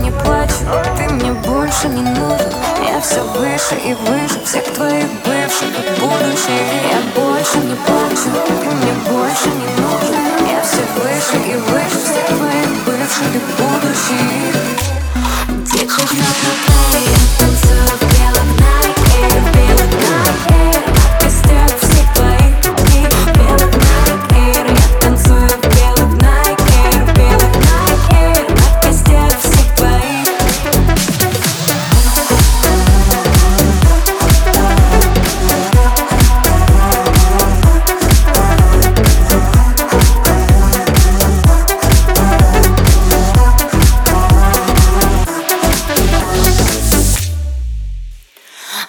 не плачу Ты мне больше не нужен. Я все выше и выше Всех твоих бывших. И будущих Я больше не плачу Ты мне больше не нужен. Я все выше и выше Всех твоих бывших. И будущих Тихо,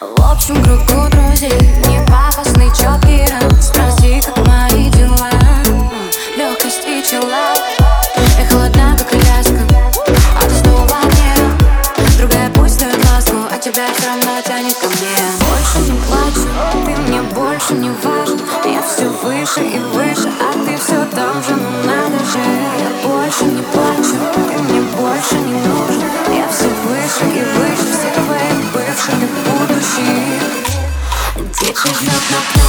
В общем кругу друзей Не пафосный четкий Спроси, как мои дела? Легкость и чела. Я холодна, как Аляска А ты снова не Другая пусть дает ласку А тебя все равно тянет ко мне. Больше не плачу, ты мне больше не важен. Я все выше и выше А ты все там же, ну надо же. Я больше не плачу, ты мне больше не нужен выше